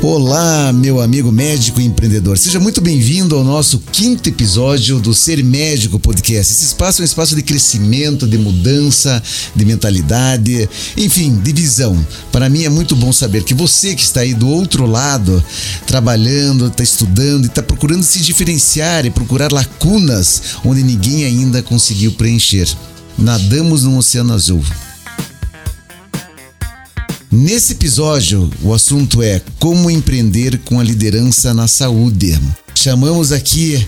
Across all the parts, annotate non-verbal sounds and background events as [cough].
Olá, meu amigo médico e empreendedor. Seja muito bem-vindo ao nosso quinto episódio do Ser Médico Podcast. Esse espaço é um espaço de crescimento, de mudança, de mentalidade, enfim, de visão. Para mim é muito bom saber que você que está aí do outro lado, trabalhando, está estudando e está procurando se diferenciar e procurar lacunas onde ninguém ainda conseguiu preencher. Nadamos num oceano azul. Nesse episódio, o assunto é como empreender com a liderança na saúde. Chamamos aqui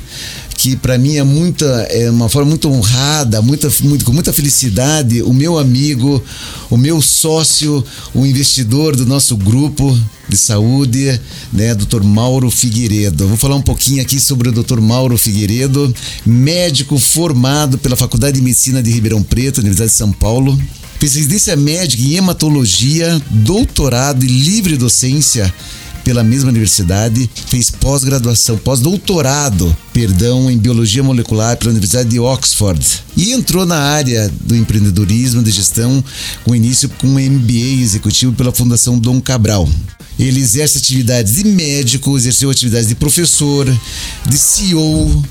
que para mim é muita é uma forma muito honrada, muita, muito, com muita felicidade, o meu amigo, o meu sócio, o investidor do nosso grupo de saúde, né, Dr. Mauro Figueiredo. Vou falar um pouquinho aqui sobre o Dr. Mauro Figueiredo, médico formado pela Faculdade de Medicina de Ribeirão Preto, Universidade de São Paulo, residência médica em hematologia, doutorado e livre docência pela mesma universidade, fez pós-graduação, pós-doutorado, perdão, em biologia molecular pela Universidade de Oxford e entrou na área do empreendedorismo de gestão com início com um MBA executivo pela Fundação Dom Cabral. Ele exerce atividades de médico, exerceu atividades de professor, de CEO,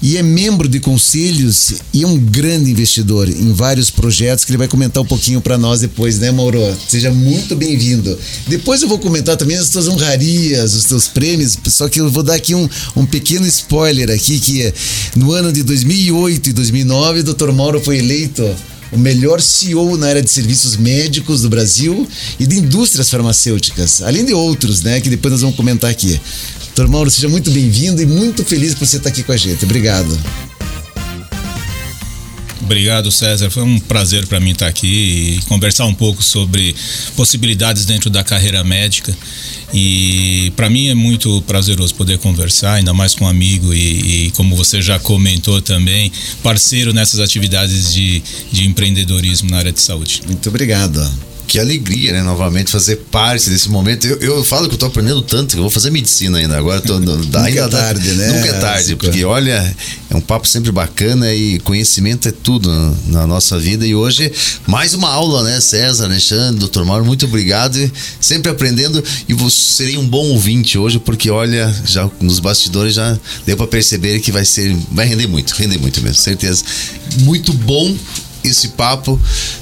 e é membro de conselhos e é um grande investidor em vários projetos que ele vai comentar um pouquinho para nós depois, né, Mauro? Seja muito bem-vindo. Depois eu vou comentar também as tuas honrarias, os teus prêmios, só que eu vou dar aqui um, um pequeno spoiler aqui que no ano de 2008 e 2009 o Dr. Mauro foi eleito o melhor CEO na área de serviços médicos do Brasil e de indústrias farmacêuticas, além de outros, né, que depois nós vamos comentar aqui. Doutor Mauro, seja muito bem-vindo e muito feliz por você estar aqui com a gente. Obrigado. Obrigado, César. Foi um prazer para mim estar aqui e conversar um pouco sobre possibilidades dentro da carreira médica. E para mim é muito prazeroso poder conversar, ainda mais com um amigo e, e, como você já comentou também, parceiro nessas atividades de, de empreendedorismo na área de saúde. Muito obrigado que alegria, né? Novamente fazer parte desse momento. Eu, eu falo que eu tô aprendendo tanto que eu vou fazer medicina ainda. Agora tô, [laughs] nunca ainda é tarde, né? Nunca é tarde, porque olha, é um papo sempre bacana e conhecimento é tudo na, nossa vida. E hoje, mais uma aula, né? César, Alexandre, doutor Mauro, muito obrigado. Sempre aprendendo e vou, serei um bom ouvinte hoje, porque olha, já nos bastidores já deu para perceber que vai ser, vai render muito, render muito mesmo, certeza. Muito bom esse papo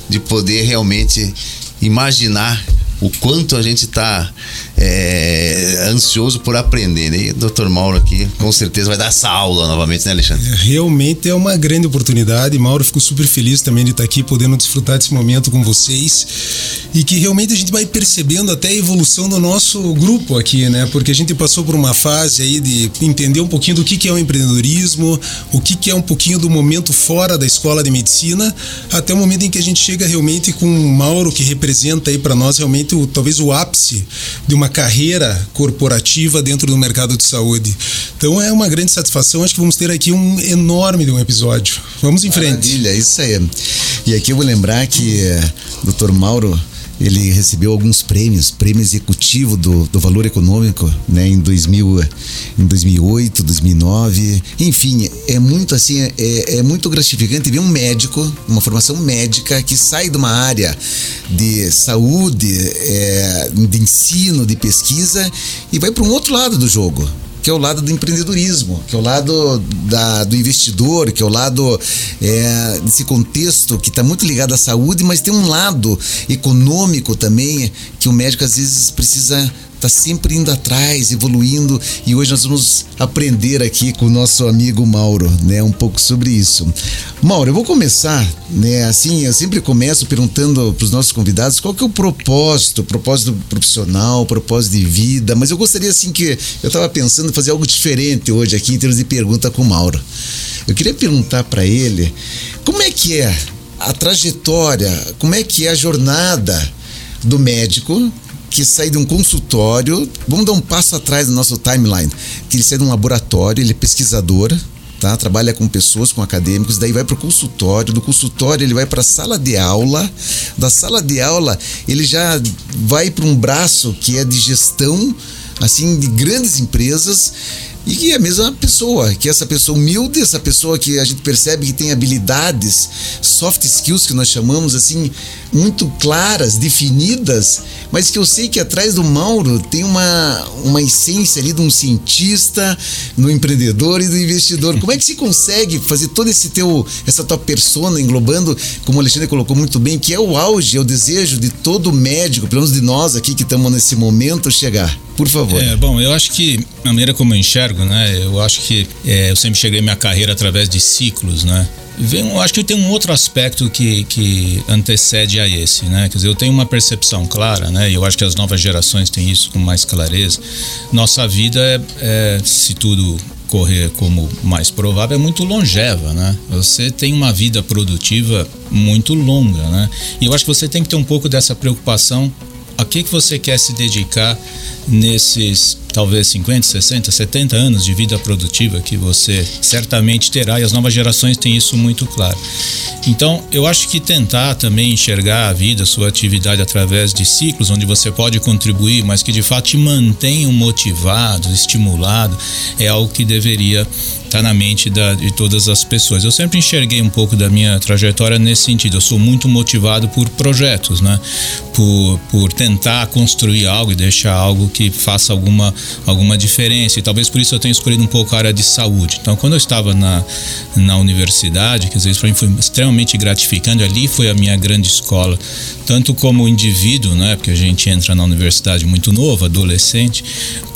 de poder realmente imaginar o quanto a gente está é, ansioso por aprender. Né? E o Dr. Mauro aqui com certeza vai dar essa aula novamente, né, Alexandre? Realmente é uma grande oportunidade. Mauro, fico super feliz também de estar aqui, podendo desfrutar desse momento com vocês. E que realmente a gente vai percebendo até a evolução do nosso grupo aqui, né? Porque a gente passou por uma fase aí de entender um pouquinho do que, que é o empreendedorismo, o que, que é um pouquinho do momento fora da escola de medicina, até o momento em que a gente chega realmente com o Mauro, que representa aí para nós realmente o, talvez o ápice de uma carreira corporativa dentro do mercado de saúde. Então é uma grande satisfação. Acho que vamos ter aqui um enorme de um episódio. Vamos em frente. Maravilha, isso aí. E aqui eu vou lembrar que eh, Dr. Mauro ele recebeu alguns prêmios, prêmio executivo do, do valor econômico, né, em 2000, em 2008, 2009. Enfim, é muito assim, é, é muito gratificante ver um médico, uma formação médica que sai de uma área de saúde, é, de ensino, de pesquisa e vai para um outro lado do jogo que é o lado do empreendedorismo, que é o lado da, do investidor, que é o lado é, desse contexto que está muito ligado à saúde, mas tem um lado econômico também que o médico às vezes precisa tá sempre indo atrás, evoluindo e hoje nós vamos aprender aqui com o nosso amigo Mauro, né, um pouco sobre isso. Mauro, eu vou começar, né, assim, eu sempre começo perguntando para os nossos convidados qual que é o propósito, propósito profissional, propósito de vida, mas eu gostaria assim que eu estava pensando em fazer algo diferente hoje aqui em termos de pergunta com o Mauro. Eu queria perguntar para ele como é que é a trajetória, como é que é a jornada do médico que sai de um consultório, vamos dar um passo atrás no nosso timeline, que ele sai de um laboratório, ele é pesquisador, tá? Trabalha com pessoas, com acadêmicos, daí vai para o consultório, do consultório ele vai para a sala de aula, da sala de aula ele já vai para um braço que é de gestão, assim, de grandes empresas, E que é a mesma pessoa, que essa pessoa humilde, essa pessoa que a gente percebe que tem habilidades, soft skills que nós chamamos assim, muito claras, definidas, mas que eu sei que atrás do Mauro tem uma, uma essência ali de um cientista, no empreendedor e do investidor. Como é que se consegue fazer todo esse teu, essa tua persona englobando, como o Alexandre colocou muito bem, que é o auge, é o desejo de todo médico, pelo menos de nós aqui que estamos nesse momento, chegar? Por favor. É, bom, eu acho que a maneira como eu enxergo, né? Eu acho que é, eu sempre cheguei minha carreira através de ciclos, né? Vem, eu acho que tem um outro aspecto que, que antecede a esse, né? Quer dizer, eu tenho uma percepção clara, né? E eu acho que as novas gerações têm isso com mais clareza. Nossa vida é, é se tudo correr como mais provável, é muito longeva, né? Você tem uma vida produtiva muito longa, né? E eu acho que você tem que ter um pouco dessa preocupação a que, que você quer se dedicar nesses talvez 50, 60, 70 anos de vida produtiva que você certamente terá e as novas gerações têm isso muito claro. Então, eu acho que tentar também enxergar a vida, a sua atividade através de ciclos onde você pode contribuir, mas que de fato te mantenham motivado, estimulado, é algo que deveria estar na mente da, de todas as pessoas. Eu sempre enxerguei um pouco da minha trajetória nesse sentido. Eu sou muito motivado por projetos, né? Por, por tentar construir algo e deixar algo que faça alguma, alguma diferença. E talvez por isso eu tenha escolhido um pouco a área de saúde. Então, quando eu estava na, na universidade, quer dizer, isso para mim foi extremamente gratificante. Ali foi a minha grande escola, tanto como indivíduo, né? Porque a gente entra na universidade muito novo, adolescente,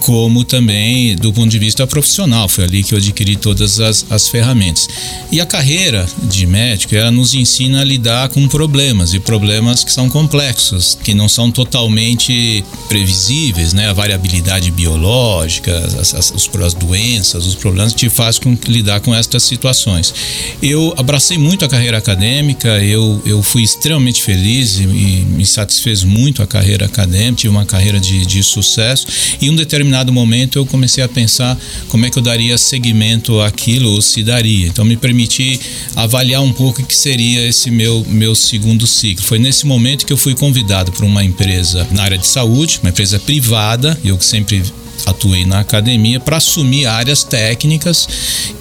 como também do ponto de vista profissional. Foi ali que eu adquiri todas as, as ferramentas. E a carreira de médico, ela nos ensina a lidar com problemas e problemas que são complexos, que não são totalmente previsíveis, né? A variabilidade biológica, as, as, as doenças, os problemas te faz com, lidar com estas situações. Eu abracei muito a carreira acadêmica, eu, eu fui extremamente feliz e, e me satisfez muito a carreira acadêmica, tive uma carreira de, de sucesso e em um determinado momento eu comecei a pensar como é que eu daria seguimento àquilo ou se daria. Então me permiti avaliar um pouco o que seria esse meu, meu segundo ciclo. Foi nesse momento que eu fui convidado por uma empresa na área de saúde, uma empresa privada, eu que sempre atuei na academia para assumir áreas técnicas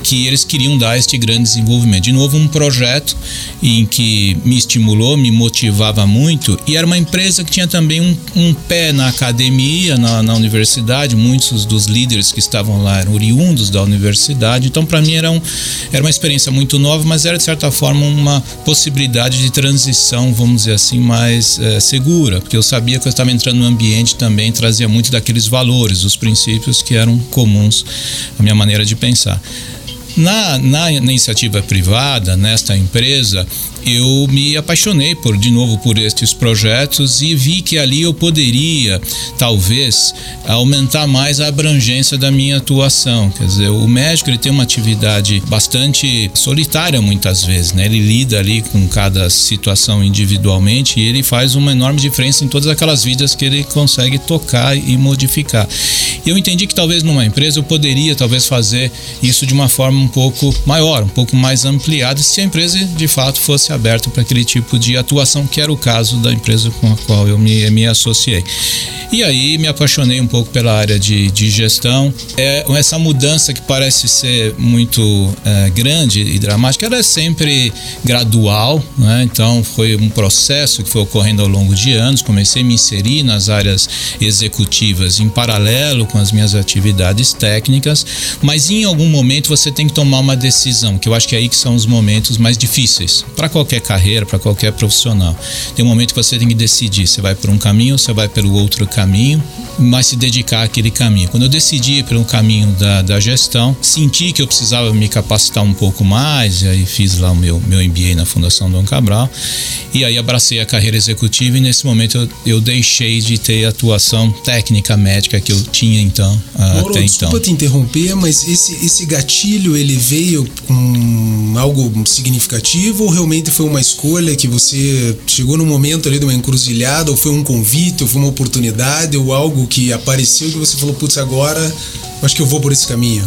que eles queriam dar este grande desenvolvimento. De novo, um projeto em que me estimulou, me motivava muito e era uma empresa que tinha também um, um pé na academia, na, na, universidade. Muitos dos líderes que estavam lá eram oriundos da universidade, então para mim era, um, era uma experiência muito nova, mas era de certa forma uma possibilidade de transição, vamos dizer assim, mais é, segura, porque eu sabia que eu estava entrando no ambiente também trazia muito daqueles valores, os princípios que eram comuns à minha maneira de pensar. Na, na, iniciativa privada, nesta empresa, eu me apaixonei por de novo por estes projetos e vi que ali eu poderia talvez aumentar mais a abrangência da minha atuação. Quer dizer, o médico ele tem uma atividade bastante solitária muitas vezes, né? Ele lida ali com cada situação individualmente e ele faz uma enorme diferença em todas aquelas vidas que ele consegue tocar e modificar. Eu entendi que talvez numa empresa eu poderia talvez fazer isso de uma forma um pouco maior, um pouco mais ampliada, se a empresa de fato fosse aberto para aquele tipo de atuação, que era o caso da empresa com a qual eu me, me associei. E aí me apaixonei um pouco pela área de, de gestão. É, essa mudança que parece ser muito é, grande e dramática, ela é sempre gradual, né? então foi um processo que foi ocorrendo ao longo de anos. Comecei a me inserir nas áreas executivas em paralelo com as minhas atividades técnicas, mas em algum momento você tem que tomar uma decisão, que eu acho que é aí que são os momentos mais difíceis para qualquer carreira, para qualquer profissional. Tem um momento que você tem que decidir, você vai por um caminho ou você vai pelo outro caminho mas se dedicar àquele caminho. Quando eu decidi pelo caminho da, da gestão, senti que eu precisava me capacitar um pouco mais, e aí fiz lá o meu, meu MBA na Fundação Dom Cabral, e aí abracei a carreira executiva e nesse momento eu, eu deixei de ter a atuação técnica médica que eu tinha então, Mauro, até desculpa então. te interromper, mas esse, esse gatilho ele veio com algo significativo ou realmente foi uma escolha que você chegou no momento ali de uma encruzilhada ou foi um convite ou foi uma oportunidade ou algo que apareceu que você falou, putz, agora acho que eu vou por esse caminho?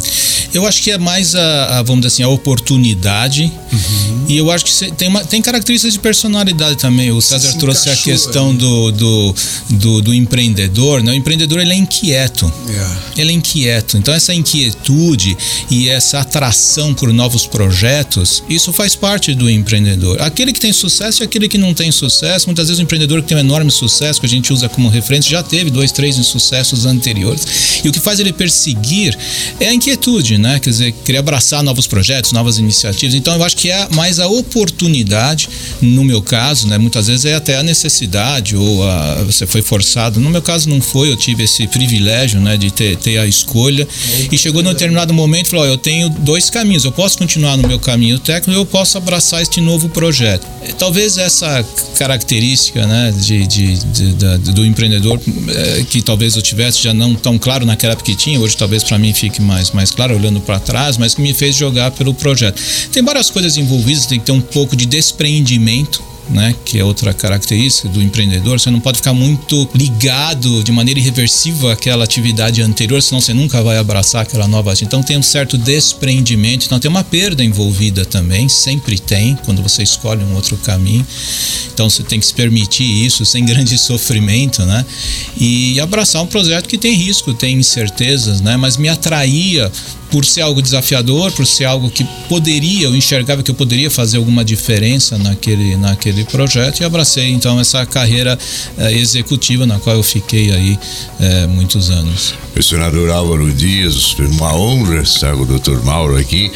Eu acho que é mais a, a vamos dizer assim, a oportunidade. Uhum. E eu acho que tem, uma, tem características de personalidade também. O César trouxe a questão do, do, do, do, empreendedor. Né? O empreendedor ele é inquieto. Yeah. Ele é inquieto. Então, essa inquietude e essa atração por novos projetos, isso faz parte do empreendedor. Aquele que tem sucesso e aquele que não tem sucesso. Muitas vezes o empreendedor que tem um enorme sucesso, que a gente usa como referência, já teve dois, três insucessos anteriores. E o que faz ele perseguir é a inquietude, né? Quer dizer, querer abraçar novos projetos, novas iniciativas. Então eu acho que é mais a oportunidade, no meu caso, né? Muitas vezes é até a necessidade ou a, você foi forçado. No meu caso não foi, eu tive esse privilégio, né? De ter, ter a escolha. E chegou num determinado momento e falou: oh, eu tenho dois caminhos. Eu posso continuar no meu caminho técnico eu posso abraçar este novo projeto. Talvez essa característica, né? De, de, de, de do empreendedor é, que talvez eu tivesse já não tão claro naquela época que tinha, hoje talvez para mim fique mais, mais claro olhando para trás, mas que me fez jogar pelo projeto. Tem várias coisas envolvidas, tem que ter um pouco de despreendimento né, que é outra característica do empreendedor, você não pode ficar muito ligado de maneira irreversível àquela atividade anterior, senão você nunca vai abraçar aquela nova. Então tem um certo desprendimento, então tem uma perda envolvida também, sempre tem, quando você escolhe um outro caminho. Então você tem que se permitir isso sem grande sofrimento, né? E abraçar um projeto que tem risco, tem incertezas, né? Mas me atraía por ser algo desafiador, por ser algo que poderia, eu enxergava que eu poderia fazer alguma diferença naquele, naquele projeto e abracei então essa carreira eh, executiva na qual eu fiquei aí eh, muitos anos. O senador Álvaro Dias, uma honra estar com o doutor Mauro aqui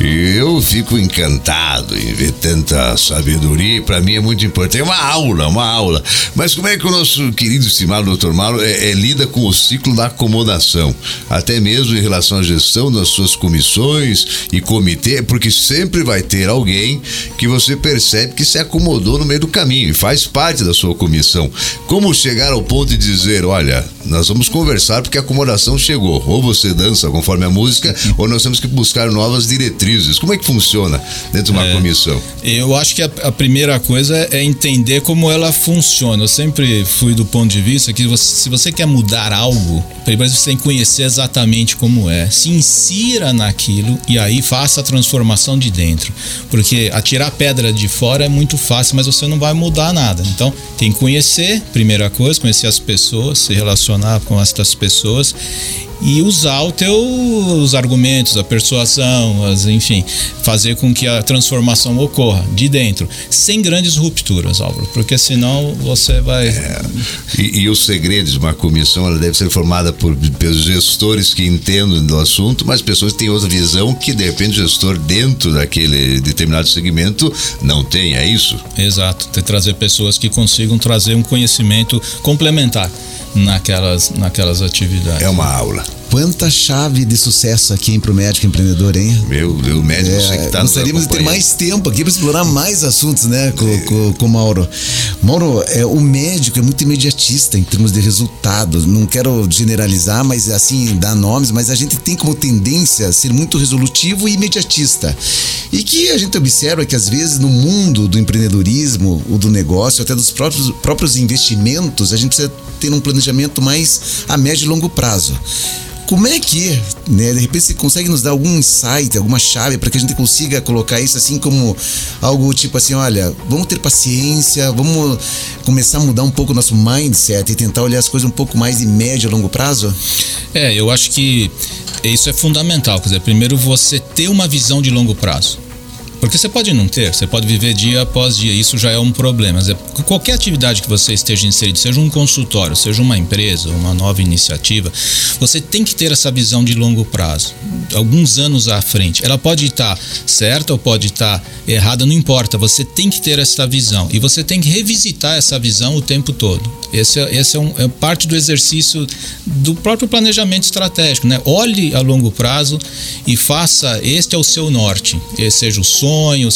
e eu fico encantado em ver tanta sabedoria para mim é muito importante, é uma aula, uma aula. Mas como é que o nosso querido estimado doutor Mauro é, é, lida com o ciclo da acomodação, até mesmo em relação à gestão das suas comissões e comitê, porque sempre vai ter alguém que você percebe que se acomodou no meio do caminho e faz parte da sua comissão. Como chegar ao ponto de dizer, olha, nós vamos conversar porque a acomodação chegou. Ou você dança conforme a música, [laughs] ou nós temos que buscar novas diretrizes. Como é que funciona dentro de uma é, comissão? Eu acho que a, a, primeira coisa é entender como ela funciona. Eu sempre fui do ponto de vista que você, se você quer mudar algo, primeiro você tem que conhecer exatamente como é. Se insira naquilo e aí faça a transformação de dentro. Porque atirar pedra de fora é muito fácil, mas você não vai mudar nada. Então, tem que conhecer, primeira coisa, conhecer as pessoas, se relacionar com essas pessoas e usar os teus argumentos, a persuasão, as, enfim, fazer com que a transformação ocorra de dentro, sem grandes rupturas, Álvaro, porque senão você vai. É, e, e os segredos de uma comissão ela deve ser formada por pelos gestores que entendem do assunto, mas pessoas que têm outra visão que de repente o gestor dentro daquele determinado segmento não tem, é isso? Exato, ter trazer pessoas que consigam trazer um conhecimento complementar naquelas, naquelas atividades. É uma aula. Quanta chave de sucesso aqui hein, pro médico empreendedor, hein? Meu Deus, médico, é, você que tá Gostaríamos de ter mais tempo aqui para explorar mais assuntos, né, com, é. com, com o Mauro. Mauro, é, o médico é muito imediatista em termos de resultados. Não quero generalizar, mas assim, dar nomes, mas a gente tem como tendência a ser muito resolutivo e imediatista. E que a gente observa que às vezes no mundo do empreendedorismo, ou do negócio, até dos próprios, próprios investimentos, a gente precisa ter um planejamento mais a médio e longo prazo. Como é que, né, de repente você consegue nos dar algum insight, alguma chave para que a gente consiga colocar isso assim como algo tipo assim, olha, vamos ter paciência, vamos começar a mudar um pouco o nosso mindset e tentar olhar as coisas um pouco mais de médio e longo prazo? É, eu acho que isso é fundamental, quer dizer, primeiro você ter uma visão de longo prazo. Porque você pode não ter, você pode viver dia após dia, isso já é um problema. Qualquer atividade que você esteja inserido, seja um consultório, seja uma empresa, uma nova iniciativa, você tem que ter essa visão de longo prazo, alguns anos à frente. Ela pode estar certa ou pode estar errada, não importa, você tem que ter essa visão e você tem que revisitar essa visão o tempo todo. Esse, é, esse é, um, é parte do exercício do próprio planejamento estratégico. Né? Olhe a longo prazo e faça, este é o seu norte, seja o sonho sonho,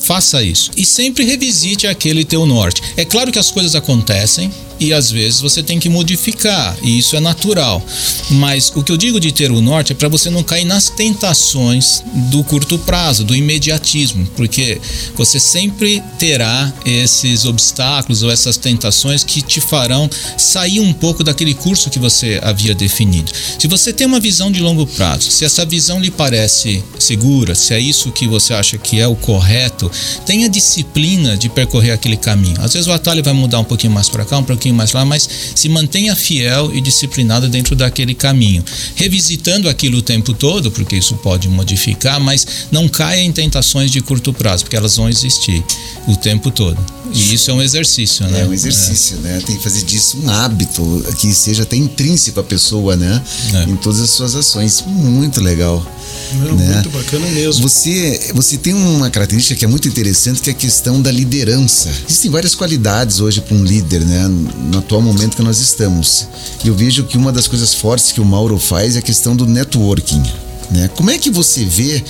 faça isso. E sempre revisite aquele teu norte. É claro que as coisas acontecem, e às vezes você tem que modificar, e isso é natural. Mas o que eu digo de ter o norte é para você não cair nas tentações do curto prazo, do imediatismo, porque você sempre terá esses obstáculos ou essas tentações que te farão sair um pouco daquele curso que você havia definido. Se você tem uma visão de longo prazo, se essa visão lhe parece segura, se é isso que você acha que é o correto, tenha disciplina de percorrer aquele caminho. Às vezes o atalho vai mudar um pouquinho mais para cá, um pouquinho mais lá, mas se mantenha fiel e disciplinado dentro daquele caminho, revisitando aquilo o tempo todo, porque isso pode modificar, mas não caia em tentações de curto prazo, porque elas vão existir o tempo todo. E isso é um exercício, né? É um exercício, é. né? Tem que fazer disso um hábito que seja até intrínseco à pessoa, né? É. Em todas as suas ações. Muito legal. Não, né? Muito bacana mesmo. Você, você tem uma característica que é muito interessante, que é a questão da liderança. Existem várias qualidades hoje para um líder, né? No atual momento que nós estamos. E eu vejo que uma das coisas fortes que o Mauro faz é a questão do networking. Né? Como é que você vê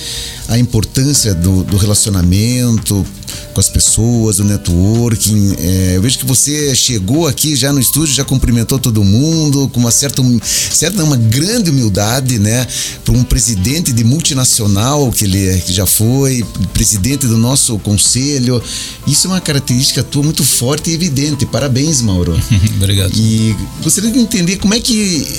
a importância do, do relacionamento com as pessoas, do networking. É, eu vejo que você chegou aqui já no estúdio, já cumprimentou todo mundo com uma certa, certa uma grande humildade, né? Para um presidente de multinacional que ele que já foi, presidente do nosso conselho. Isso é uma característica tua muito forte e evidente. Parabéns, Mauro. [laughs] Obrigado. E gostaria de entender como é que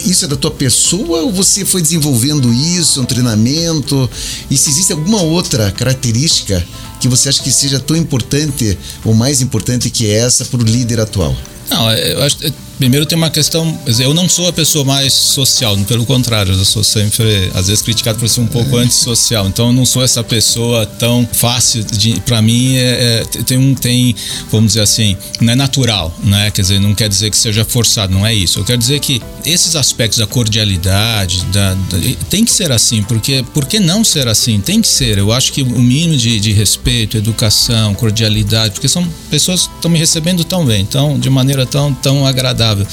isso é da tua pessoa ou você foi desenvolvendo isso, um treinamento? E se existe alguma outra característica que você acha que seja tão importante ou mais importante que essa para o líder atual? Não, eu acho Primeiro tem uma questão, eu não sou a pessoa mais social, pelo contrário, eu sou sempre, às vezes, criticado por ser um pouco é. antissocial. Então eu não sou essa pessoa tão fácil de, para mim é, é, tem um tem, vamos dizer assim, não é natural, né? Quer dizer, não quer dizer que seja forçado, não é isso. Eu quero dizer que esses aspectos da cordialidade, da, da tem que ser assim, porque por que não ser assim? Tem que ser. Eu acho que o mínimo de, de respeito, educação, cordialidade, porque são pessoas que estão me recebendo tão bem, então de maneira tão tão agradável saudável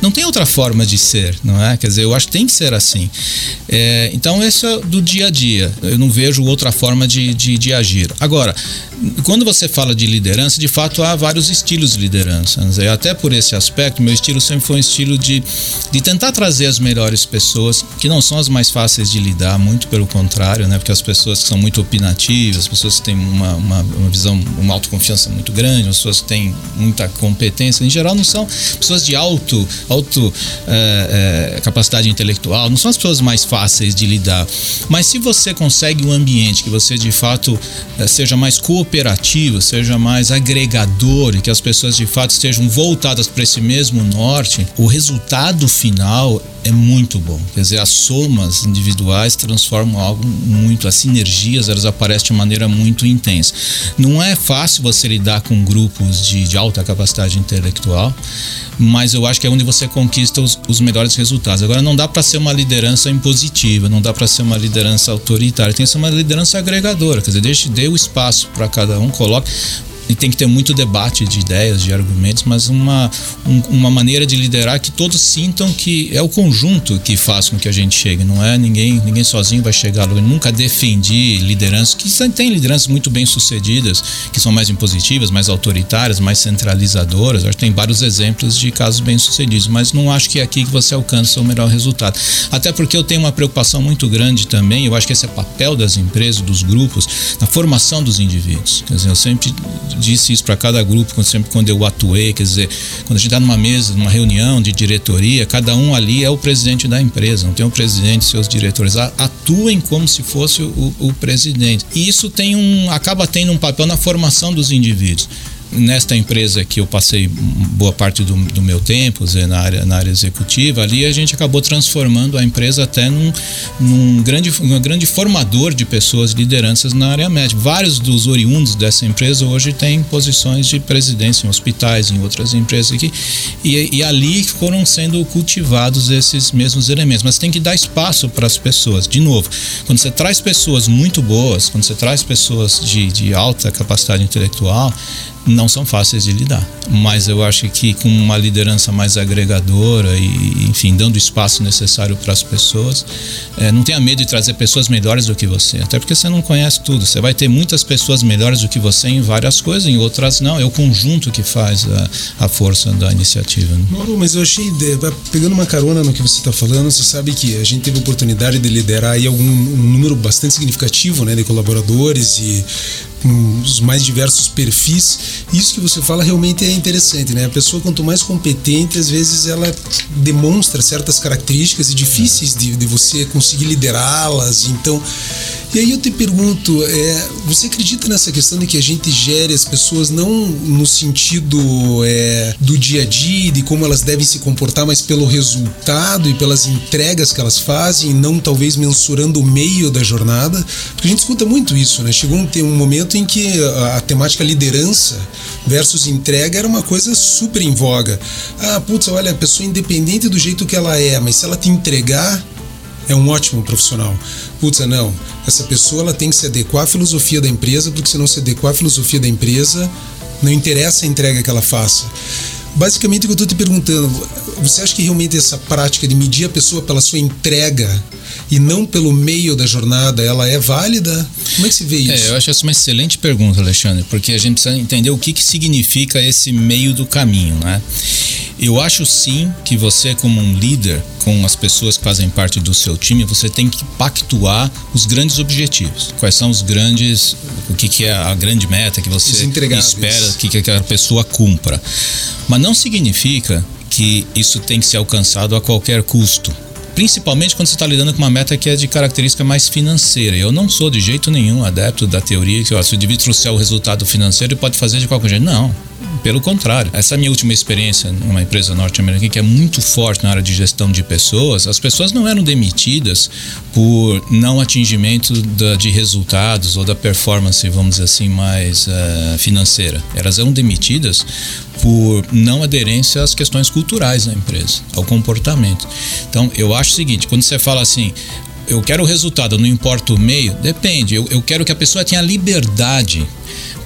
não tem outra forma de ser, não é? Quer dizer, eu acho que tem que ser assim. É, então, isso é do dia a dia. Eu não vejo outra forma de, de, de, agir. Agora, quando você fala de liderança, de fato há vários estilos de liderança. Né? Até por esse aspecto, meu estilo sempre foi um estilo de, de tentar trazer as melhores pessoas, que não são as mais fáceis de lidar, muito pelo contrário, né? Porque as pessoas que são muito opinativas, as pessoas que têm uma, uma, uma visão, uma autoconfiança muito grande, as pessoas que têm muita competência, em geral não são pessoas de alto, alto é, é, capacidade intelectual, não são as pessoas mais fáceis de lidar. Mas se você consegue um ambiente que você de fato é, seja mais cooperativo, seja mais agregador e que as pessoas de fato estejam voltadas para esse mesmo norte, o resultado final é muito bom. Quer dizer, as somas individuais transformam algo muito, as sinergias elas aparecem de maneira muito intensa. Não é fácil você lidar com grupos de, de alta capacidade intelectual, mas eu acho que é onde você conquista os, os melhores resultados. Agora, não dá para ser uma liderança impositiva, não dá para ser uma liderança autoritária, tem que ser uma liderança agregadora, quer dizer, deixe, dê o espaço para cada um, coloque e tem que ter muito debate de ideias, de argumentos, mas uma, um, uma maneira de liderar que todos sintam que é o conjunto que faz com que a gente chegue, não é ninguém, ninguém sozinho vai chegar. Eu nunca defendi lideranças que tem lideranças muito bem sucedidas, que são mais impositivas, mais autoritárias, mais centralizadoras. Acho que tem vários exemplos de casos bem sucedidos, mas não acho que é aqui que você alcança o melhor resultado. Até porque eu tenho uma preocupação muito grande também, eu acho que esse é papel das empresas, dos grupos, na formação dos indivíduos. Quer dizer, eu sempre disse isso para cada grupo, sempre quando eu atuei, quer dizer, quando a gente está numa mesa, numa reunião de diretoria, cada um ali é o presidente da empresa, não tem o presidente, seus diretores, atuem como se fosse o, o presidente. E isso tem um, acaba tendo um papel na formação dos indivíduos nesta empresa que eu passei boa parte do, do meu tempo na área, na área executiva, ali a gente acabou transformando a empresa até num, num grande, um grande formador de pessoas, lideranças na área médica. Vários dos oriundos dessa empresa hoje têm posições de presidência em hospitais, em outras empresas aqui, e, e ali foram sendo cultivados esses mesmos elementos. Mas tem que dar espaço para as pessoas. De novo, quando você traz pessoas muito boas, quando você traz pessoas de, de alta capacidade intelectual, não são fáceis de lidar. Mas eu acho que com uma liderança mais agregadora e, enfim, dando o espaço necessário para as pessoas, é, não tenha medo de trazer pessoas melhores do que você. Até porque você não conhece tudo. Você vai ter muitas pessoas melhores do que você em várias coisas, em outras não. É o conjunto que faz a, a força da iniciativa. Né? Mauro, mas eu achei, pegando uma carona no que você está falando, você sabe que a gente teve oportunidade de liderar aí algum um número bastante significativo né, de colaboradores e com os mais diversos perfis. Isso que você fala realmente é interessante, né? A pessoa, quanto mais competente, às vezes ela demonstra certas características e difíceis de, de você conseguir liderá-las. Então, e aí eu te pergunto, é, você acredita nessa questão de que a gente gere as pessoas não no sentido é, do dia a dia, de como elas devem se comportar, mas pelo resultado e pelas entregas que elas fazem, não talvez mensurando o meio da jornada? Porque a gente escuta muito isso, né? Chegou um, um momento em que a, a temática liderança versus entrega era uma coisa super em voga. Ah, putz, olha, a pessoa independente do jeito que ela é, mas se ela te entregar, é um ótimo profissional. Putz, não, essa pessoa ela tem que se adequar à filosofia da empresa, porque se não se adequar à filosofia da empresa, não interessa a entrega que ela faça. Basicamente, o que eu estou te perguntando, você acha que realmente essa prática de medir a pessoa pela sua entrega e não pelo meio da jornada, ela é válida? Como é que se vê isso? É, eu acho essa uma excelente pergunta, Alexandre, porque a gente precisa entender o que, que significa esse meio do caminho, né? Eu acho sim que você, como um líder, com as pessoas que fazem parte do seu time, você tem que pactuar os grandes objetivos. Quais são os grandes, o que, que é a grande meta que você espera que, que aquela pessoa cumpra. Mas não significa que isso tem que ser alcançado a qualquer custo principalmente quando você está lidando com uma meta que é de característica mais financeira. Eu não sou de jeito nenhum adepto da teoria que ó, se o indivíduo trouxer o resultado financeiro, ele pode fazer de qualquer jeito. Não. Pelo contrário, essa minha última experiência numa empresa norte-americana que é muito forte na área de gestão de pessoas, as pessoas não eram demitidas por não atingimento da, de resultados ou da performance, vamos dizer assim, mais uh, financeira. Elas eram demitidas por não aderência às questões culturais da empresa, ao comportamento. Então, eu acho o seguinte: quando você fala assim, eu quero o resultado, não importa o meio, depende. Eu, eu quero que a pessoa tenha liberdade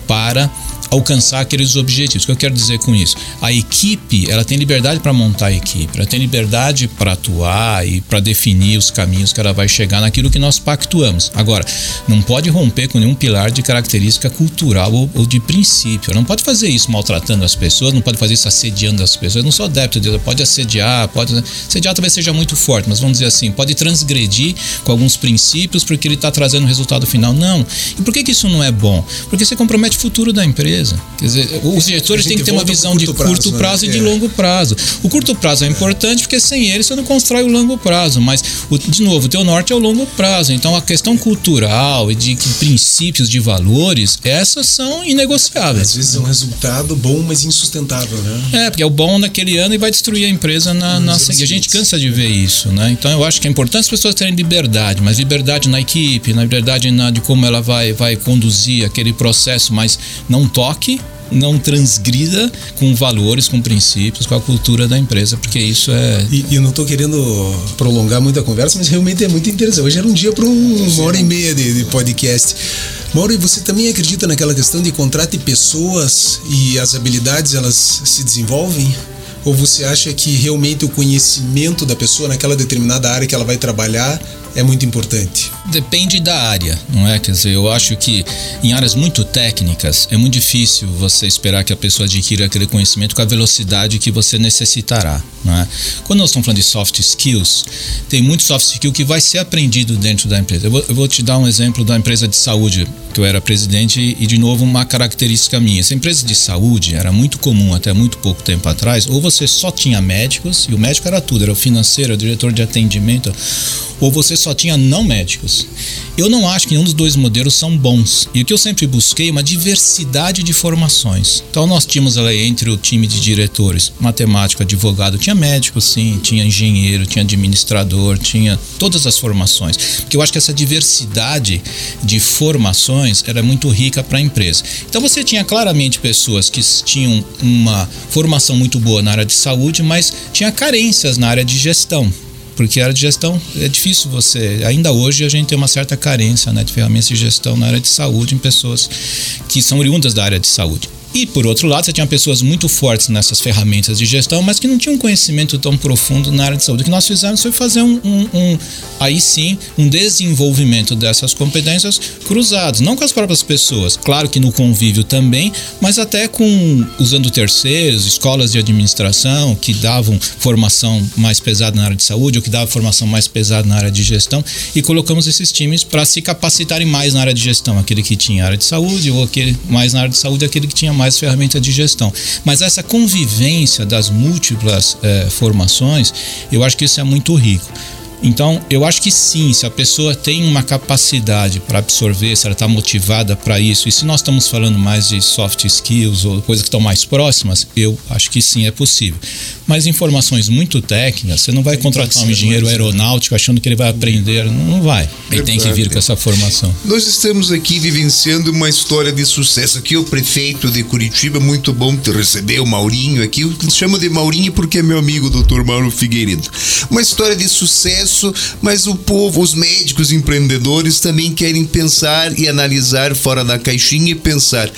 para alcançar aqueles objetivos. O que eu quero dizer com isso? A equipe, ela tem liberdade para montar a equipe, ela tem liberdade para atuar e para definir os caminhos que ela vai chegar naquilo que nós pactuamos. Agora, não pode romper com nenhum pilar de característica cultural ou, ou de princípio. Não pode fazer isso maltratando as pessoas, não pode fazer isso assediando as pessoas. Eu não sou adepto disso. Pode assediar, pode assediar talvez seja muito forte, mas vamos dizer assim, pode transgredir com alguns princípios porque ele está trazendo o resultado final. Não. E por que, que isso não é bom? Porque você compromete o futuro da empresa empresa. Quer dizer, os diretores têm que ter uma visão de curto prazo, né? e de é. longo prazo. O curto prazo é, importante porque sem ele você não constrói o longo prazo, mas, o, de novo, o teu norte é o longo prazo. Então a questão cultural e de princípios, de valores, essas são inegociáveis. Às vezes é um resultado bom, mas insustentável, né? É, porque é o bom naquele ano e vai destruir a empresa na, na seguinte. A gente cansa de ver isso, né? Então eu acho que é importante as pessoas terem liberdade, mas liberdade na equipe, na liberdade na, de como ela vai, vai conduzir aquele processo, mas não toca não transgrida com valores, com princípios, com a cultura da empresa, porque isso é. E, e eu não estou querendo prolongar muito a conversa, mas realmente é muito interessante. Hoje era um dia para um, uma hora e meia de, de podcast. Mauro, e você também acredita naquela questão de contrate pessoas e as habilidades elas se desenvolvem? Ou você acha que realmente o conhecimento da pessoa naquela determinada área que ela vai trabalhar é muito importante? Depende da área, não é? Quer dizer, eu acho que em áreas muito técnicas é muito difícil você esperar que a pessoa adquira aquele conhecimento com a velocidade que você necessitará, não é? Quando nós estamos falando de soft skills, tem muito soft skill que vai ser aprendido dentro da empresa. Eu vou, eu vou te dar um exemplo da empresa de saúde que eu era presidente e de novo uma característica minha. Essa empresa de saúde era muito comum até muito pouco tempo atrás. Ou você só tinha médicos e o médico era tudo, era o financeiro, o diretor de atendimento ou você só tinha não médicos. Eu não acho que nenhum dos dois modelos são bons. E o que eu sempre busquei é uma diversidade de formações. Então nós tínhamos ali entre o time de diretores, matemático, advogado, tinha médico sim, tinha engenheiro, tinha administrador, tinha todas as formações. Porque eu acho que essa diversidade de formações era muito rica para a empresa. Então você tinha claramente pessoas que tinham uma formação muito boa na área de saúde, mas tinha carências na área de gestão porque a área de gestão é difícil você. Ainda hoje a gente tem uma certa carência né, de ferramentas de gestão na área de saúde em pessoas que são oriundas da área de saúde. E por outro lado, você tinha pessoas muito fortes nessas ferramentas de gestão, mas que não tinham um conhecimento tão profundo na área de saúde. O que nós fizemos foi fazer um, um, um aí sim, um desenvolvimento dessas competências cruzados, não com as próprias pessoas, claro que no convívio também, mas até com usando terceiros, escolas de administração que davam formação mais pesada na área de saúde ou que davam formação mais pesada na área de gestão e colocamos esses times para se capacitarem mais na área de gestão, aquele que tinha área de saúde ou aquele mais na área de saúde, aquele que tinha mais ferramentas de gestão. Mas essa convivência das múltiplas eh, formações, eu acho que isso é muito rico. Então, eu acho que sim, se a pessoa tem uma capacidade para absorver, se ela está motivada para isso, e se nós estamos falando mais de soft skills ou coisas que estão mais próximas, eu acho que sim é possível. Mas informações muito técnicas, você não vai contratar um engenheiro aeronáutico achando que ele vai aprender, não vai. Ele tem que vir com essa formação. Nós estamos aqui vivenciando uma história de sucesso. Aqui o prefeito de Curitiba, muito bom te receber, o Maurinho aqui. Eu chamo de Maurinho porque é meu amigo, doutor Mauro Figueiredo. Uma história de sucesso, mas o povo, os médicos empreendedores também querem pensar e analisar fora da caixinha e pensar.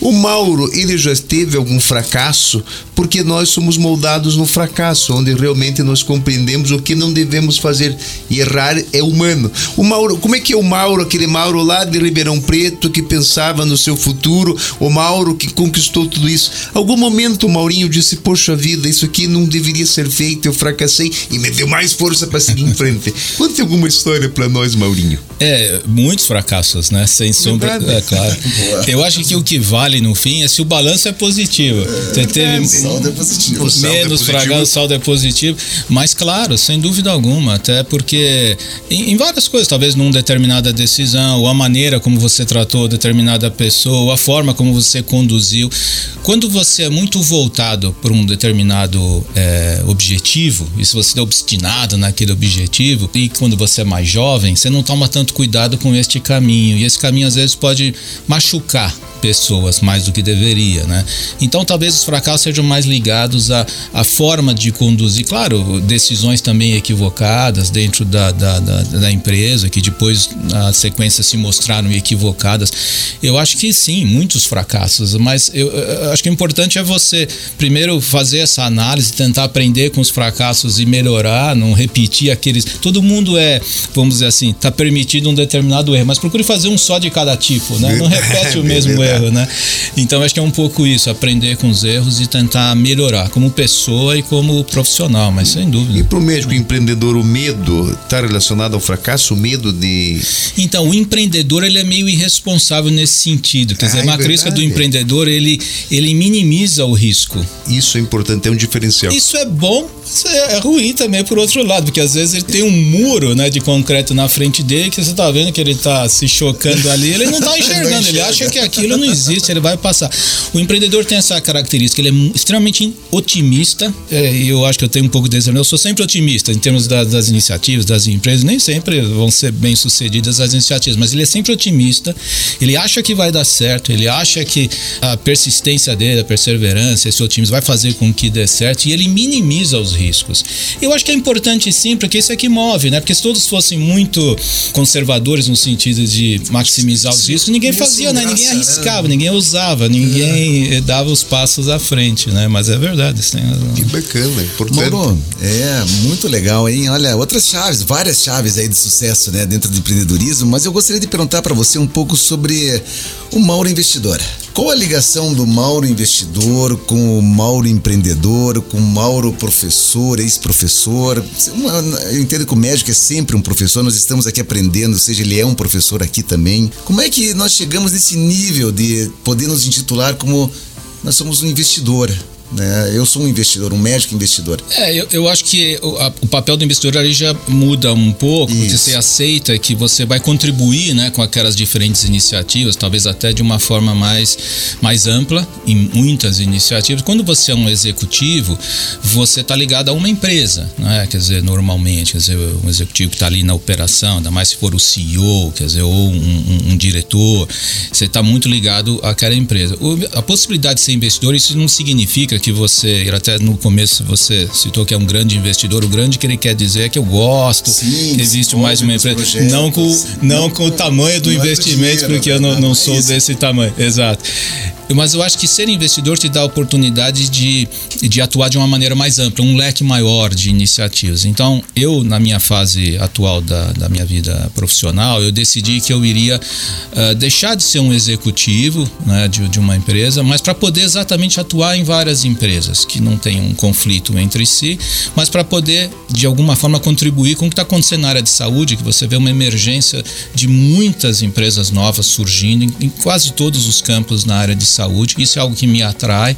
O Mauro, ele já teve algum fracasso porque nós somos moldados no fracasso, onde realmente nós compreendemos o que não devemos fazer. E errar é humano. O Mauro, como é que é o Mauro, aquele Mauro lá de Ribeirão Preto que pensava no seu futuro, o Mauro que conquistou tudo isso? Algum momento o Maurinho disse: Poxa vida, isso aqui não deveria ser feito, eu fracassei e me deu mais força para seguir em frente. Conte alguma história para nós, Maurinho. É, muitos fracassos, né? Sem sombra. Verdade. É claro. Eu acho que o que vale no fim é se o balanço é positivo. Você teve Saldo é positivo. O saldo é menos fracasso, o saldo é positivo. Mas, claro, sem dúvida alguma, até porque em, em várias coisas, talvez numa determinada decisão, ou a maneira como você tratou determinada pessoa, ou a forma como você conduziu. Quando você é muito voltado por um determinado é, objetivo, e se você é obstinado naquele objetivo, e quando você é mais jovem, você não toma tanto cuidado com este caminho. E esse caminho às vezes pode machucar pessoas mais do que deveria, né? Então talvez os fracassos sejam mais ligados à, à forma de conduzir, claro, decisões também equivocadas dentro da, da, da, da empresa, que depois na sequência se mostraram equivocadas. Eu acho que sim, muitos fracassos, mas eu, eu acho que o importante é você primeiro fazer essa análise, tentar aprender com os fracassos e melhorar, não repetir aqueles. Todo mundo é, vamos dizer assim, está permitido um determinado erro, mas procure fazer um só de cada tipo, né? Não repete o mesmo Verdade. Erro, né? Então acho que é um pouco isso, aprender com os erros e tentar melhorar como pessoa e como profissional, mas sem E dúvida. para o médico empreendedor, o medo está relacionado ao fracasso? O medo de. Então, o empreendedor ele é meio irresponsável nesse sentido. Quer Ah, dizer, é uma característica do empreendedor, ele, ele minimiza o risco. Isso é importante, é um diferencial. Isso é bom, mas é é ruim também por outro lado, porque às vezes ele tem um muro né, de concreto na frente dele que você tá vendo que ele tá se chocando ali, ele não tá [laughs] enxergando, ele acha que aquilo não existe, ele vai passar. O empreendedor tem essa característica, ele é extremamente otimista, é, eu acho que eu tenho um pouco desse, eu sou sempre otimista em termos da- das iniciativas, das empresas, nem sempre vão ser bem sucedidas as iniciativas, mas ele é sempre otimista, ele acha que vai dar certo, ele acha que a persistência dele, a perseverança, esse otimismo vai fazer com que dê certo e ele minimiza os riscos. Eu acho que é importante sim, porque isso é que move, né? Porque se todos fossem muito conservadores no sentido de maximizar os riscos, ninguém fazia, né? Ninguém né? Ninguém ousava, ninguém eh, dava os passos à frente, né? Mas é verdade, você tem razão. Que bacana, importante. Mauro, é muito legal, hein? Olha, outras chaves, várias chaves aí de sucesso, né, dentro do empreendedorismo, mas eu gostaria de perguntar para você um pouco sobre o Mauro investidor. Qual a ligação do Mauro investidor com o Mauro empreendedor, com o Mauro professor, ex-professor? Eu entendo que o médico é sempre um professor, nós estamos aqui aprendendo, ou seja, ele é um professor aqui também. Como é que nós chegamos nesse nível de poder nos intitular como nós somos um investidor? Né? Eu sou um investidor, um médico investidor. É, eu, eu acho que o, a- o papel do investidor ali já muda um pouco, porque Isso. você aceita que você vai contribuir né, com aquelas diferentes iniciativas, talvez até de uma forma mais, mais ampla, em muitas iniciativas. Quando você é um executivo, você está ligado a uma empresa, né? quer dizer, normalmente, quer dizer, um executivo que está ali na operação, ainda mais se for o CEO, quer dizer, ou um, um- um diretor, você está muito ligado àquela empresa. O- a possibilidade de ser investidor, isso não significa que você, até no começo você citou que é um grande investidor, o grande que ele quer dizer é que eu gosto, Sim, que existe mais uma empresa, projetos, não com, não com o tamanho do não é investimento, dinheiro, porque eu não, não sou Isso. desse tamanho, exato. Mas eu acho que ser investidor te dá a oportunidade de, de atuar de uma maneira mais ampla, um leque maior de iniciativas. Então, eu, na minha fase atual da, da minha vida profissional, eu decidi que eu iria uh, deixar de ser um executivo né, de, de uma empresa, mas para poder exatamente atuar em várias empresas que não tem um conflito entre si, mas para poder, de alguma forma, contribuir com o que está acontecendo na área de saúde, que você vê uma emergência de muitas empresas novas surgindo em, em quase todos os campos na área de saúde. Isso é algo que me atrai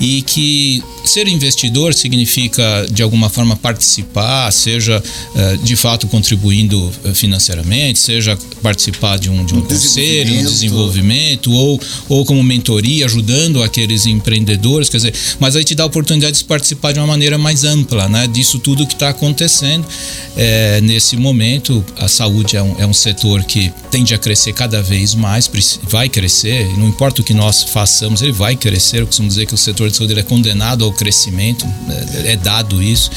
e que ser investidor significa de alguma forma participar, seja uh, de fato contribuindo eh, financeiramente, seja participar de um, de um, um conselho, um desenvolvimento ou, ou como mentoria, ajudando aqueles empreendedores, quer dizer, mas aí te dá a oportunidade de participar de uma maneira mais ampla, né, disso tudo que está acontecendo é, nesse momento. A saúde é um, é um setor que tende a crescer cada vez mais, vai crescer, não importa o que nós façamos, ele vai crescer. Eu costumo dizer que o setor de saúde é condenado ao crescimento, é, é dado isso.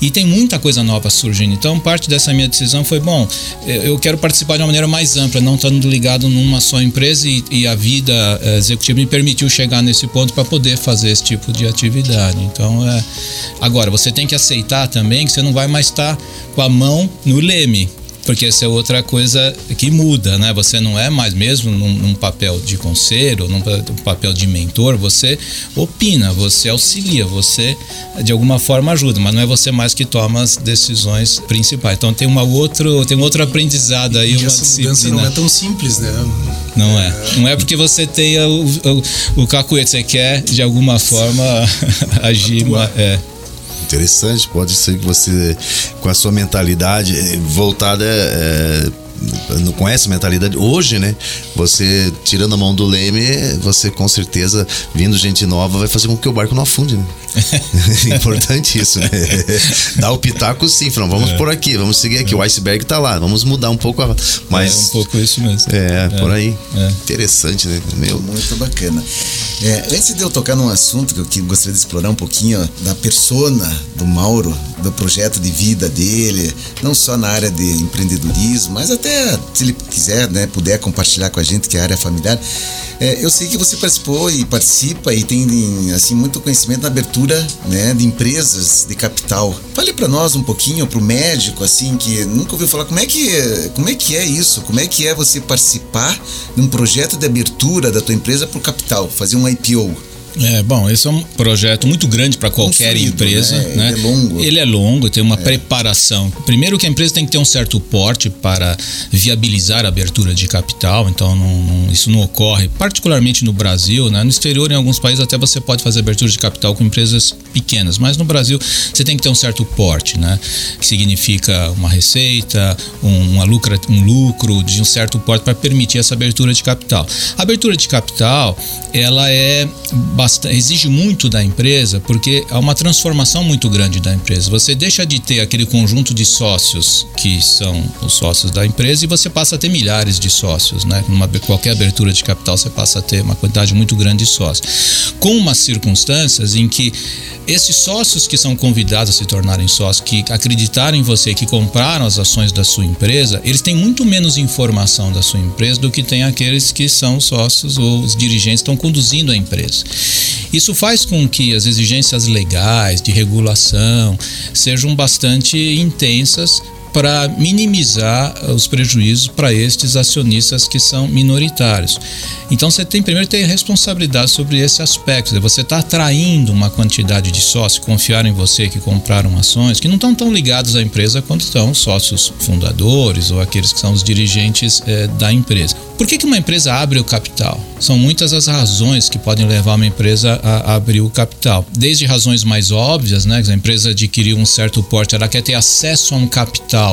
E tem muita coisa nova surgindo. Então, parte dessa minha decisão foi: bom, eu quero participar de uma maneira mais ampla, não estando ligado numa só empresa e, e a vida é, executiva me permitiu chegar nesse ponto para poder fazer esse tipo de atividade. Então, é, agora, você tem que aceitar também que você não vai mais estar com a mão no leme porque essa é outra coisa que muda, né? Você não é mais mesmo num, num papel de conselho, num, num, papel de mentor, você opina, você auxilia, você de alguma forma ajuda, mas não é você mais que toma as decisões principais. Então tem uma outro, tem um outro aprendizado aí, e uma essa disciplina. não é tão simples, né? Não é. é. Não é porque você tenha o, o, o cacuete, você quer de alguma forma [laughs] agir, é. Interessante, pode ser que você, com a sua mentalidade eh, voltada é, não conhece a mentalidade hoje, né? Você tirando a mão do leme, você com certeza, vindo gente nova, vai fazer com que o barco não afunde, né? [laughs] Importante isso, né? [laughs] Dá o pitaco sim, falando, vamos é. por aqui, vamos seguir aqui. É. O iceberg tá lá, vamos mudar um pouco a. Mas, é um pouco isso mesmo. É, é. por aí. É. Interessante, né? Meu. Muito bacana. É, antes de eu tocar num assunto que eu gostaria de explorar um pouquinho da persona do Mauro, do projeto de vida dele, não só na área de empreendedorismo, mas até se ele quiser, né, puder compartilhar com a gente que é a área familiar. É, eu sei que você participou e participa e tem assim muito conhecimento na abertura né, de empresas de capital. Fale para nós um pouquinho, para o médico assim que nunca ouviu falar como é que como é que é isso, como é que é você participar de um projeto de abertura da tua empresa para capital, fazer um IPO. É, bom, esse é um projeto muito grande para qualquer empresa. Né? né? Ele é longo. Ele é longo, tem uma é. preparação. Primeiro que a empresa tem que ter um certo porte para viabilizar a abertura de capital, então não, não, isso não ocorre, particularmente no Brasil. Né? No exterior, em alguns países, até você pode fazer abertura de capital com empresas pequenas, mas no Brasil você tem que ter um certo porte, né? que significa uma receita, um, uma lucra, um lucro de um certo porte para permitir essa abertura de capital. A abertura de capital ela é bastante, exige muito da empresa porque há uma transformação muito grande da empresa. Você deixa de ter aquele conjunto de sócios que são os sócios da empresa e você passa a ter milhares de sócios, né? Numa qualquer abertura de capital você passa a ter uma quantidade muito grande de sócios. Com umas circunstâncias em que esses sócios que são convidados a se tornarem sócios, que acreditaram em você, que compraram as ações da sua empresa, eles têm muito menos informação da sua empresa do que tem aqueles que são sócios ou os dirigentes estão conduzindo a empresa. Isso faz com que as exigências legais de regulação sejam bastante intensas para minimizar os prejuízos para estes acionistas que são minoritários. Então você tem primeiro ter responsabilidade sobre esse aspecto. Você está atraindo uma quantidade de sócios, confiar em você que compraram ações, que não estão tão ligados à empresa quanto estão os sócios fundadores ou aqueles que são os dirigentes é, da empresa. Por que, que uma empresa abre o capital? São muitas as razões que podem levar uma empresa a abrir o capital. Desde razões mais óbvias, né? Que a empresa adquiriu um certo porte, ela quer ter acesso a um capital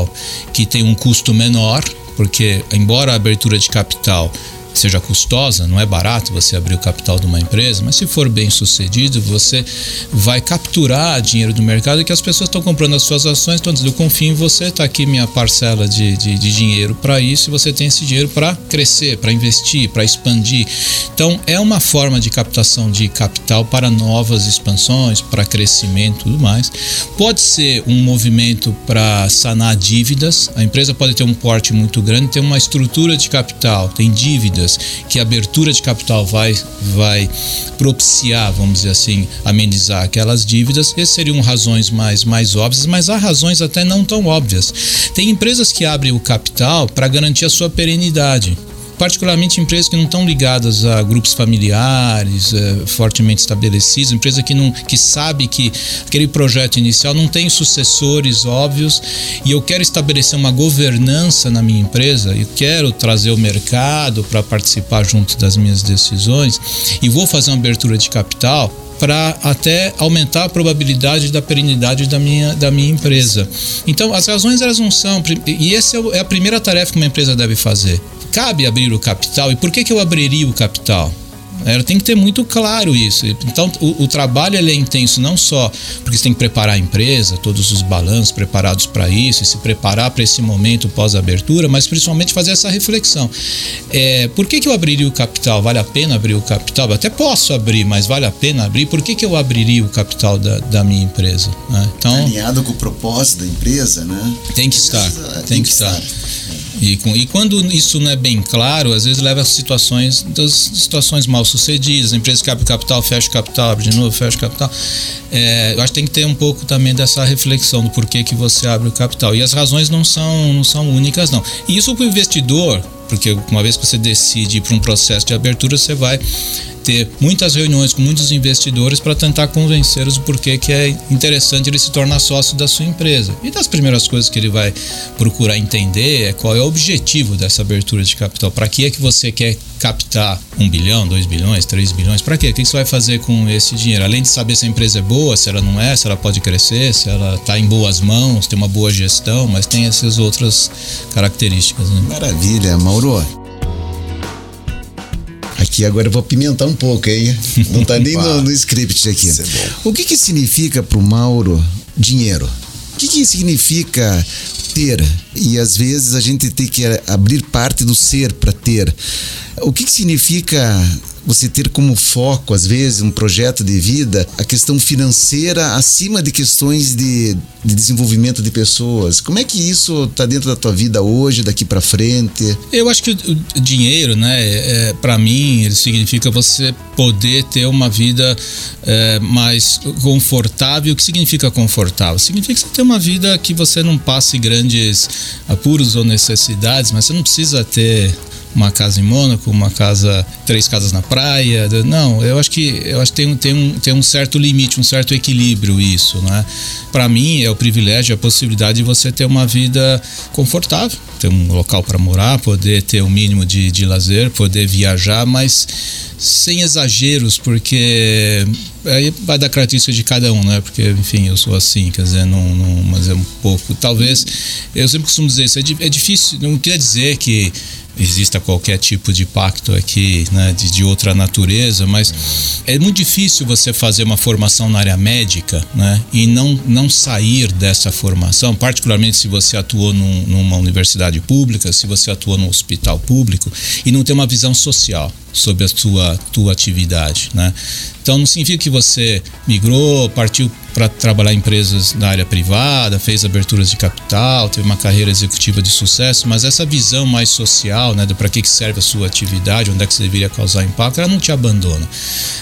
que tem um custo menor, porque embora a abertura de capital seja custosa, não é barato você abrir o capital de uma empresa, mas se for bem sucedido, você vai capturar dinheiro do mercado que as pessoas estão comprando as suas ações, estão dizendo, eu confio em você, está aqui minha parcela de, de, de dinheiro para isso, e você tem esse dinheiro para crescer, para investir, para expandir. Então, é uma forma de captação de capital para novas expansões, para crescimento e tudo mais. Pode ser um movimento para sanar dívidas, a empresa pode ter um porte muito grande, ter uma estrutura de capital, tem dívidas dívidas que a abertura de capital vai, vai propiciar, vamos dizer assim, amenizar aquelas dívidas. Essas seriam razões mais, mais óbvias, mas há razões até não tão óbvias. Tem empresas que abrem o capital para garantir a sua perenidade particularmente empresas que não estão ligadas a grupos familiares é, fortemente estabelecidos, empresa que não que sabe que aquele projeto inicial não tem sucessores óbvios e eu quero estabelecer uma governança na minha empresa, eu quero trazer o mercado para participar junto das minhas decisões e vou fazer uma abertura de capital para até aumentar a probabilidade da perenidade da minha, da minha empresa. Então, as razões elas não são. E essa é, é a primeira tarefa que uma empresa deve fazer cabe abrir o capital. E por que, que eu abriria o capital? Ela tem que ter muito claro isso. Então, o, o trabalho é intenso não só porque você tem que preparar a empresa, todos os balanços preparados para isso, e se preparar para esse momento pós-abertura, mas principalmente fazer essa reflexão. É, por que, que eu abriria o capital? Vale a pena abrir o capital? Eu até posso abrir, mas vale a pena abrir? Por que, que eu abriria o capital da, da minha empresa? Né? Então, Alinhado com o propósito da empresa, né? Tem que estar. Tem, tem que, que estar. estar. E, com, e quando isso não é bem claro, às vezes leva a situações das situações mal sucedidas. Empresa que abre capital, fecha o capital, abre de novo, fecha o capital. É, eu acho que tem que ter um pouco também dessa reflexão do porquê que você abre o capital. E as razões não são, não são únicas, não. E isso para o investidor, porque uma vez que você decide ir para um processo de abertura, você vai ter muitas reuniões com muitos investidores para tentar convencê-los do porquê que é interessante ele se tornar sócio da sua empresa. E das primeiras coisas que ele vai procurar entender é qual é o objetivo dessa abertura de capital. Para que é que você quer captar um bilhão, dois bilhões, três bilhões? Para quê? O que você vai fazer com esse dinheiro? Além de saber se a empresa é boa, se ela não é, se ela pode crescer, se ela está em boas mãos, tem uma boa gestão, mas tem essas outras características. Né? Maravilha, Mauro. Aqui agora eu vou pimentar um pouco, hein? Não tá nem [laughs] no, no script aqui. É o que que significa pro Mauro dinheiro? O que que significa ter? E às vezes a gente tem que abrir parte do ser para ter. O que que significa você ter como foco, às vezes, um projeto de vida, a questão financeira acima de questões de, de desenvolvimento de pessoas. Como é que isso está dentro da tua vida hoje, daqui para frente? Eu acho que o dinheiro, né, é, para mim, ele significa você poder ter uma vida é, mais confortável. O que significa confortável? Significa você ter uma vida que você não passe grandes apuros ou necessidades, mas você não precisa ter uma casa em Mônaco, uma casa, três casas na praia. Não, eu acho que eu acho que tem, tem, um, tem um certo limite, um certo equilíbrio isso, né? Para mim é o privilégio, a possibilidade de você ter uma vida confortável, ter um local para morar, poder ter o um mínimo de, de lazer, poder viajar, mas sem exageros, porque aí vai da característica de cada um, né? Porque, enfim, eu sou assim, quer dizer, não, não mas é um pouco. Talvez, eu sempre costumo dizer isso, é, é difícil, não quer dizer que exista qualquer tipo de pacto aqui né, de, de, outra natureza, mas é muito difícil você fazer uma formação na área médica né, e não, não sair dessa formação, particularmente se você atuou num, numa universidade pública, se você atuou num hospital público e não ter uma visão social sobre a tua, tua atividade. Né? Então não significa que você migrou, partiu para trabalhar em empresas na área privada, fez aberturas de capital, teve uma carreira executiva de sucesso, mas essa visão mais social, né, para que serve a sua atividade, onde é que você deveria causar impacto, ela não te abandona.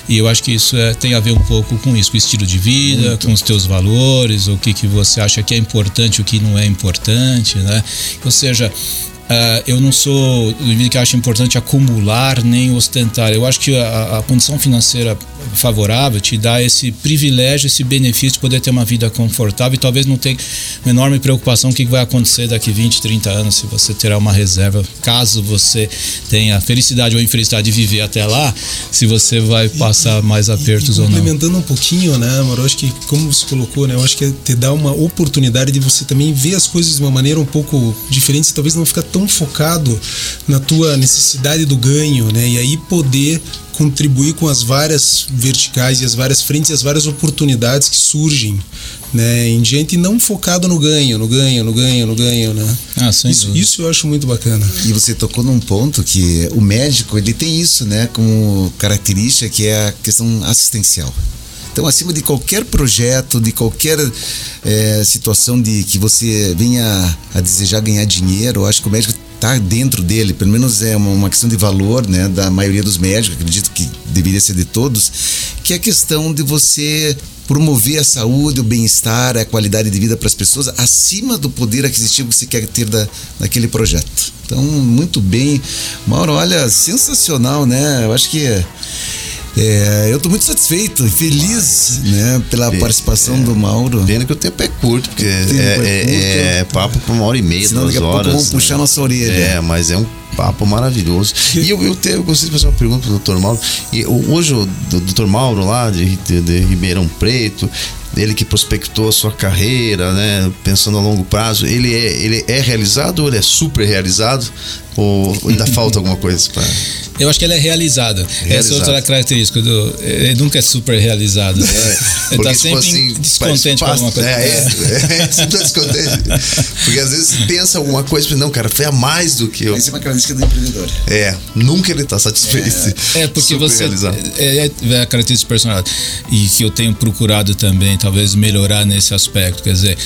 E eu acho que isso é, tem a ver um pouco com isso, com o estilo de vida, Muito. com os teus valores, o que, que você acha que é importante, o que não é importante, né? Ou seja, Uh, eu não sou do indivíduo que acha importante acumular nem ostentar. Eu acho que a, a, condição financeira favorável te dá esse privilégio, esse benefício de poder ter uma vida confortável e talvez não tenha uma enorme preocupação o que vai acontecer daqui 20, 30 anos, se você terá uma reserva, caso você tenha a felicidade ou a infelicidade de viver até lá, se você vai passar e, mais apertos e, e ou não. Complementando um pouquinho, né, Amor? Eu acho que, como você colocou, né, eu acho que é te dá uma oportunidade de você também ver as coisas de uma maneira um pouco diferente, talvez não ficar tão tão focado na tua necessidade do ganho, né? E aí poder contribuir com as várias verticais e as várias frentes e as várias oportunidades que surgem né, em diante não focado no ganho, no ganho, no ganho, no ganho, né? Ah, sem isso, isso eu acho muito bacana. E você tocou num ponto que o médico ele tem isso, né, como característica que é a questão assistencial. Então, acima de qualquer projeto, de qualquer é, situação de que você venha a desejar ganhar dinheiro, eu acho que o médico tá dentro dele, pelo menos é uma, uma, questão de valor, né, da maioria dos médicos, acredito que deveria ser de todos, que é a questão de você promover a saúde, o bem-estar, a qualidade de vida para as pessoas acima do poder aquisitivo que você quer ter da, daquele projeto. Então, muito bem. Mauro, olha, sensacional, né? Eu acho que é, eu estou muito satisfeito e feliz né, pela participação é, do Mauro. Pena que o tempo é curto, porque é, é, curto, é, papo por uma hora e meia, Senão, duas daqui a horas. Pouco vamos puxar nossa orelha. É, mas é um papo maravilhoso. E eu, eu, te, eu gostaria de fazer uma pergunta pro doutor Mauro. E hoje o doutor Mauro lá de, de, de Ribeirão Preto, ele que prospectou a sua carreira, né, pensando a longo prazo, ele é, ele é realizado ou ele é super realizado? Ou ainda [laughs] falta alguma coisa para eu acho que ele é realizado. realizado. Essa é outra característica do. Ele nunca é super realizado. É, ele está sempre tipo assim, descontente com alguma coisa. É, é, é, [laughs] sempre tá descontente. Porque às vezes pensa alguma coisa, mas não, cara, foi a mais do que eu. Essa é uma característica do empreendedor. É, nunca ele está satisfeito. É, é porque você. É, é, a característica personal. E que eu tenho procurado também, talvez, melhorar nesse aspecto. Quer dizer,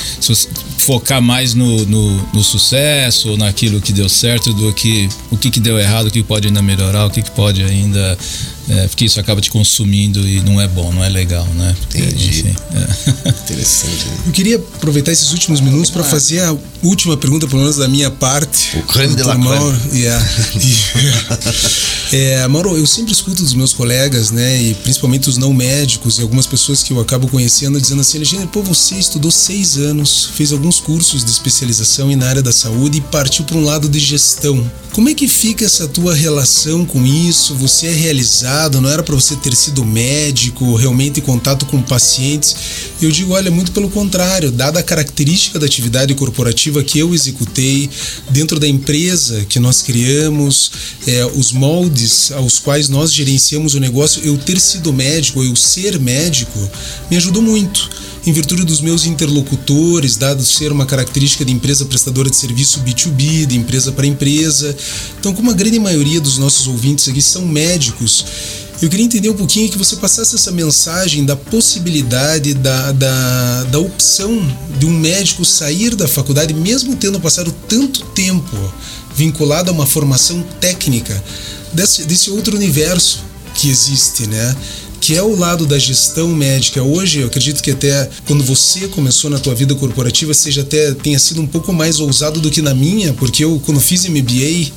focar mais no, no, no sucesso ou naquilo que deu certo do que o que, que deu errado, o que pode ainda melhorar o que, que pode ainda. É, porque isso acaba te consumindo e não é bom, não é legal, né? Porque, Entendi. Enfim, é. Interessante. Eu queria aproveitar esses últimos minutos para fazer a última pergunta, pelo menos da minha parte. O creme de la Mauro. Yeah. [laughs] é, Mauro, eu sempre escuto dos meus colegas, né, e principalmente os não médicos e algumas pessoas que eu acabo conhecendo, dizendo assim: Alexandre, pô, você estudou seis anos, fez alguns cursos de especialização na área da saúde e partiu para um lado de gestão. Como é que fica essa tua relação com isso? Você é realizado? Não era para você ter sido médico, realmente em contato com pacientes? Eu digo, olha, muito pelo contrário, dada a característica da atividade corporativa que eu executei dentro da empresa que nós criamos, é, os moldes aos quais nós gerenciamos o negócio, eu ter sido médico, eu ser médico, me ajudou muito em virtude dos meus interlocutores, dado ser uma característica de empresa prestadora de serviço B2B, de empresa para empresa. Então, como a grande maioria dos nossos ouvintes aqui são médicos, eu queria entender um pouquinho que você passasse essa mensagem da possibilidade, da, da, da opção de um médico sair da faculdade, mesmo tendo passado tanto tempo vinculado a uma formação técnica, desse, desse outro universo que existe, né? Que é o lado da gestão médica. Hoje, eu acredito que até quando você começou na tua vida corporativa, seja até tenha sido um pouco mais ousado do que na minha, porque eu quando fiz MBA,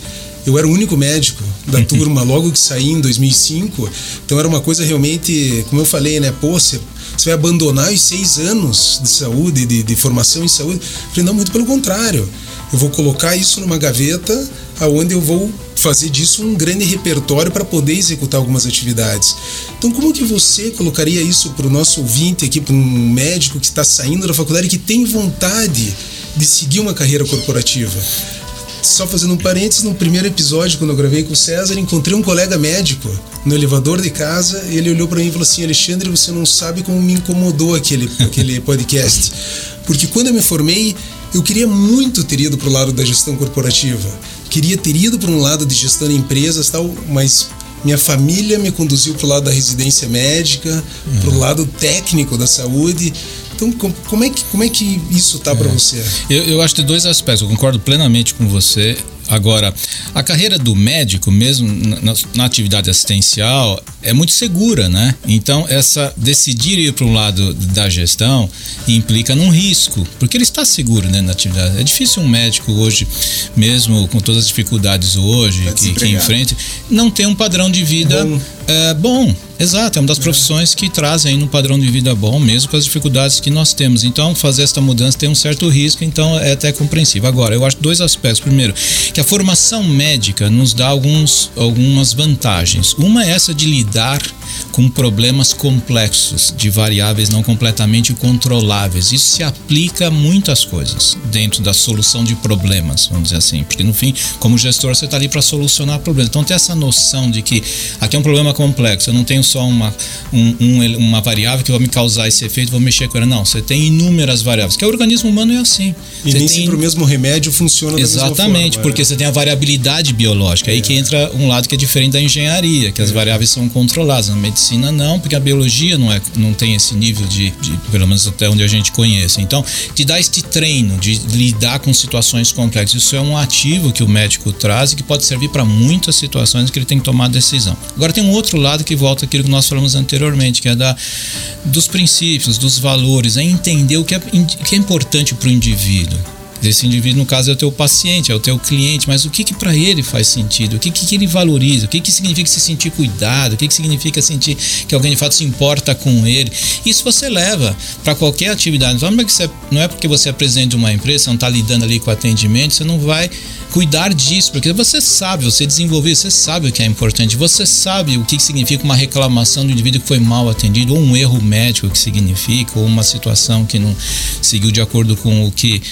eu era o único médico da [laughs] turma logo que saí em 2005. Então era uma coisa realmente, como eu falei, né? Pô, você, você vai abandonar os seis anos de saúde, de, de formação em saúde? Eu falei, não, muito pelo contrário. Eu vou colocar isso numa gaveta aonde eu vou fazer disso um grande repertório para poder executar algumas atividades. Então, como que você colocaria isso para o nosso ouvinte aqui, para um médico que está saindo da faculdade e que tem vontade de seguir uma carreira corporativa? Só fazendo um parênteses, no primeiro episódio, quando eu gravei com o César, encontrei um colega médico no elevador de casa. Ele olhou para mim e falou assim: Alexandre, você não sabe como me incomodou aquele, aquele podcast. Porque quando eu me formei, eu queria muito ter ido para o lado da gestão corporativa. Queria ter ido para um lado de gestão de empresas tal, mas minha família me conduziu para o lado da residência médica, uhum. para o lado técnico da saúde. Então, como é que, como é que isso tá é. para você? Eu, eu acho que dois aspectos. Eu concordo plenamente com você. Agora, a carreira do médico, mesmo na, na, atividade assistencial, é muito segura, né? Então, essa decidir ir para um lado da gestão implica num risco, porque ele está seguro né, na atividade. É difícil um médico hoje, mesmo com todas as dificuldades hoje que, que enfrenta, não ter um padrão de vida bom. É, bom. Exato, é uma das profissões que trazem um padrão de vida bom, mesmo com as dificuldades que nós temos. Então, fazer esta mudança tem um certo risco, então é até compreensível. Agora, eu acho dois aspectos. Primeiro, que a formação médica nos dá alguns, algumas vantagens. Uma é essa de lidar com problemas complexos, de variáveis não completamente controláveis. Isso se aplica a muitas coisas dentro da solução de problemas, vamos dizer assim. Porque no fim, como gestor, você está ali para solucionar problemas. Então, ter essa noção de que aqui é um problema complexo, eu não tenho só uma, um, um, uma variável que vai me causar esse efeito, vou mexer com ela. Não, você tem inúmeras variáveis. Que o organismo humano é assim. E você nem tem... sempre o mesmo remédio funciona Exatamente, da mesma forma, porque é. você tem a variabilidade biológica. Aí que entra um lado que é diferente da engenharia, que as variáveis são controladas. Na medicina não, porque a biologia não, é, não tem esse nível de, de pelo menos até onde a gente conhece. Então, te dá este treino de lidar com situações complexas. Isso é um ativo que o médico traz e que pode servir para muitas situações que ele tem que tomar decisão. Agora tem um outro lado que volta àquilo que nós falamos anteriormente, que é da, dos princípios, dos valores, é entender o que é, que é importante para o indivíduo. Esse indivíduo, no caso, é o teu paciente, é o teu cliente, mas o que, que para ele faz sentido? O que, que, ele valoriza? O que, que significa se sentir cuidado? O que, que significa sentir que alguém de fato se importa com ele? Isso você leva para qualquer atividade. Não é, que não é porque você é presidente de uma empresa, não está lidando ali com atendimento, você não vai cuidar disso, porque você sabe, você desenvolveu, você sabe o que é importante, você sabe o que significa uma reclamação do indivíduo que foi mal atendido, ou um erro médico que significa, ou uma situação que não seguiu de acordo com o que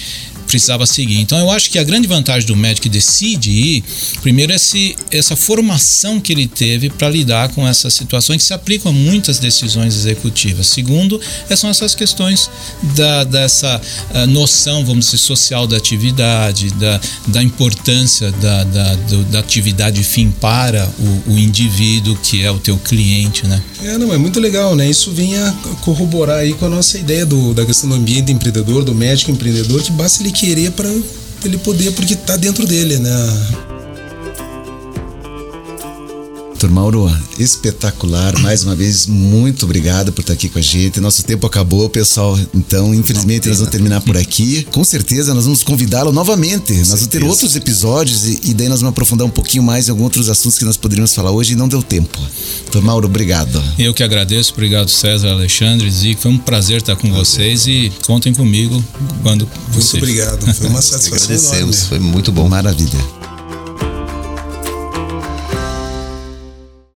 precisava seguir. Então eu acho que a grande vantagem do médico que decide ir, primeiro é esse, essa formação que ele teve para lidar com essas situações que se aplicam a muitas decisões executivas. Segundo, são essas questões da, dessa uh, noção, vamos dizer, social da atividade, da, da importância da, da, do, da atividade fim para o, o, indivíduo que é o teu cliente, né? É, não, é muito legal, né? Isso vem a corroborar aí com a nossa ideia do, da questão do ambiente empreendedor, do médico empreendedor, que basta ele para ele poder, porque está dentro dele, né? Doutor Mauro, espetacular. Mais uma vez, muito obrigado por estar aqui com a gente. Nosso tempo acabou, pessoal. Então, infelizmente, nós vamos terminar por aqui. Com certeza, nós vamos convidá-lo novamente. nós vamos ter outros episódios e, e, daí nós vamos aprofundar um pouquinho mais em alguns outros assuntos que nós poderíamos falar hoje e não deu tempo. Doutor Mauro, obrigado. Eu que agradeço. Obrigado, César, Alexandre, Zico. Foi um prazer estar com vocês e contem comigo quando Muito obrigado. Foi uma [laughs] satisfação. Agradecemos. Enorme. Foi muito bom. Maravilha.